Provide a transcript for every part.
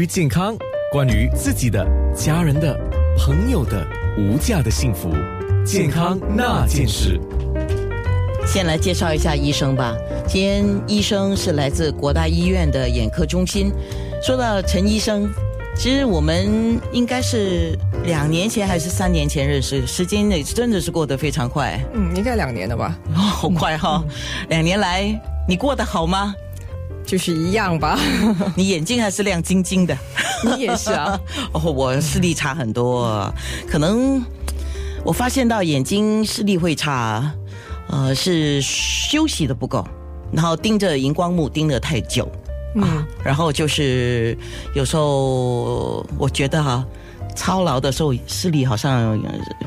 于健康，关于自己的、家人的、朋友的无价的幸福，健康那件事。先来介绍一下医生吧。今天医生是来自国大医院的眼科中心。说到陈医生，其实我们应该是两年前还是三年前认识，时间内真的是过得非常快。嗯，应该两年了吧？哦，好快哈！两年来你过得好吗？就是一样吧。你眼睛还是亮晶晶的，你也是啊。哦，我视力差很多，可能我发现到眼睛视力会差，呃，是休息的不够，然后盯着荧光幕盯得太久。啊，然后就是有时候我觉得哈，操劳的时候视力好像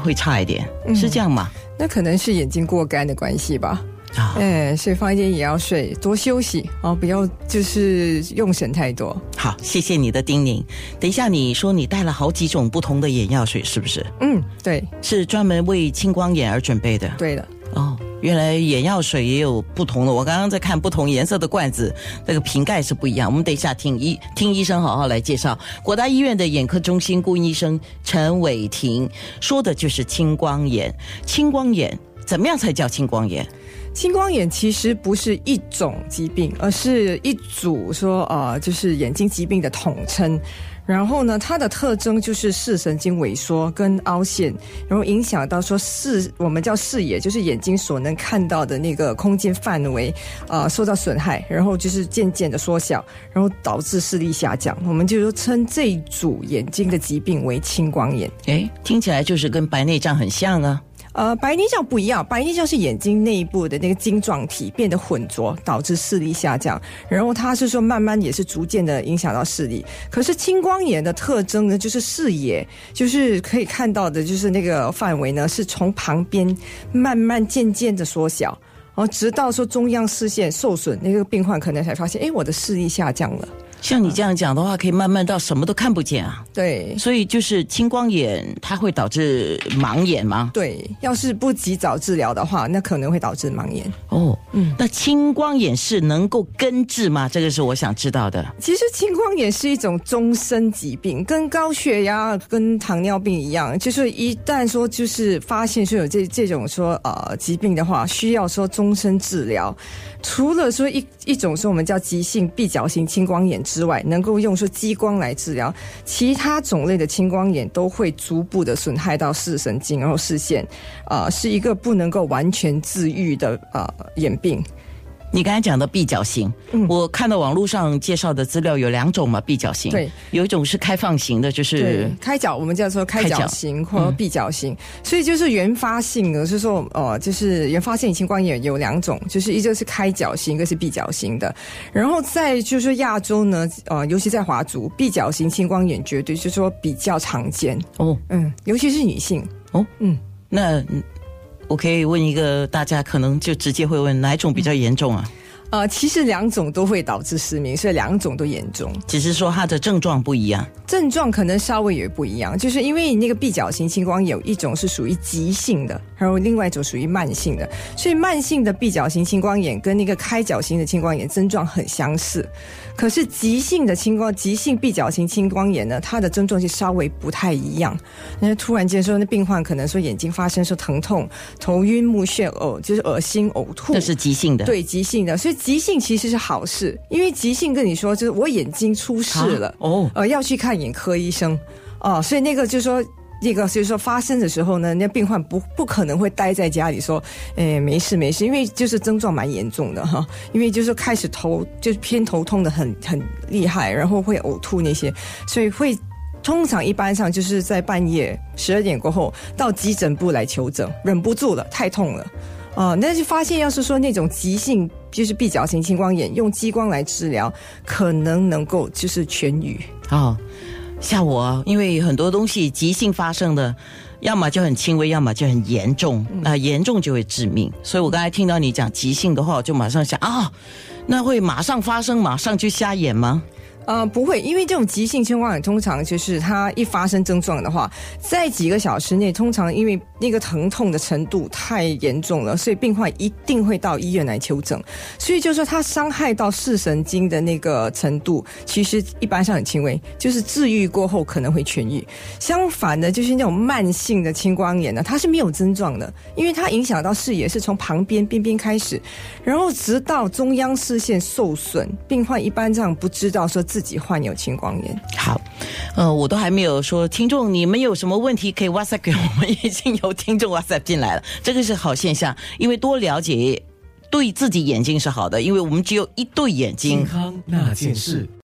会差一点，是这样吗？那可能是眼睛过干的关系吧。啊，哎，所以房间也要睡，多休息哦，不要就是用神太多。好，谢谢你的叮咛。等一下你说你带了好几种不同的眼药水，是不是？嗯，对，是专门为青光眼而准备的。对的。哦。原来眼药水也有不同的，我刚刚在看不同颜色的罐子，那个瓶盖是不一样。我们等一下听医听医生好好来介绍。国大医院的眼科中心顾医生陈伟霆说的就是青光眼。青光眼怎么样才叫青光眼？青光眼其实不是一种疾病，而是一组说呃，就是眼睛疾病的统称。然后呢，它的特征就是视神经萎缩跟凹陷，然后影响到说视我们叫视野，就是眼睛所能看到的那个空间范围，啊，受到损害，然后就是渐渐的缩小，然后导致视力下降。我们就说称这一组眼睛的疾病为青光眼。诶，听起来就是跟白内障很像啊。呃，白内障不一样，白内障是眼睛内部的那个晶状体变得浑浊，导致视力下降。然后它是说慢慢也是逐渐的影响到视力。可是青光眼的特征呢，就是视野，就是可以看到的，就是那个范围呢，是从旁边慢慢渐渐的缩小，然后直到说中央视线受损，那个病患可能才发现，哎，我的视力下降了。像你这样讲的话，可以慢慢到什么都看不见啊。对，所以就是青光眼，它会导致盲眼吗？对，要是不及早治疗的话，那可能会导致盲眼。哦，嗯，那青光眼是能够根治吗？这个是我想知道的。其实青光眼是一种终身疾病，跟高血压、跟糖尿病一样，就是一旦说就是发现说有这这种说呃疾病的话，需要说终身治疗。除了说一一种说我们叫急性闭角型青光眼之外，能够用说激光来治疗，其他种类的青光眼都会逐步的损害到视神经，然后视线，啊，是一个不能够完全治愈的啊眼病。你刚才讲的闭角型，我看到网络上介绍的资料有两种嘛，闭角型，对，有一种是开放型的，就是开角，我们叫做开角型或闭角型，所以就是原发性的，是说呃，就是原发性青光眼有两种，就是一个是开角型，一个是闭角型的。然后在就是亚洲呢，呃，尤其在华族，闭角型青光眼绝对是说比较常见。哦，嗯，尤其是女性。哦，嗯，那。我可以问一个，大家可能就直接会问哪一种比较严重啊？呃，其实两种都会导致失明，所以两种都严重，只是说它的症状不一样。症状可能稍微也不一样，就是因为你那个闭角型青光有一种是属于急性的，还有另外一种属于慢性的，所以慢性的闭角型青光眼跟那个开角型的青光眼症状很相似。可是急性的青光，急性闭角型青光眼呢，它的症状就稍微不太一样。那突然间说，那病患可能说眼睛发生说疼痛、头晕目眩、呕，就是恶心、呕吐，这是急性的。对，急性的。所以急性其实是好事，因为急性跟你说就是我眼睛出事了哦，呃，要去看眼科医生。哦，所以那个就是说。这个就是说发生的时候呢，那病患不不可能会待在家里说，哎，没事没事，因为就是症状蛮严重的哈，因为就是开始头就是偏头痛的很很厉害，然后会呕吐那些，所以会通常一般上就是在半夜十二点过后到急诊部来求诊，忍不住了，太痛了，啊，那就发现要是说那种急性就是闭角型青光眼，用激光来治疗，可能能够就是痊愈哦，吓我，因为很多东西急性发生的，要么就很轻微，要么就很严重。那严重就会致命。所以我刚才听到你讲急性的话，我就马上想啊，那会马上发生，马上就瞎眼吗？呃，不会，因为这种急性青光眼通常就是它一发生症状的话，在几个小时内，通常因为那个疼痛的程度太严重了，所以病患一定会到医院来求诊。所以就是说，它伤害到视神经的那个程度，其实一般上很轻微，就是治愈过后可能会痊愈。相反的，就是那种慢性的青光眼呢，它是没有症状的，因为它影响到视野是从旁边边边开始，然后直到中央视线受损，病患一般这样不知道说。自己患有青光眼。好，呃，我都还没有说，听众你们有什么问题可以 WhatsApp 给我们，已经有听众 WhatsApp 进来了，这个是好现象，因为多了解对自己眼睛是好的，因为我们只有一对眼睛。健康那件事。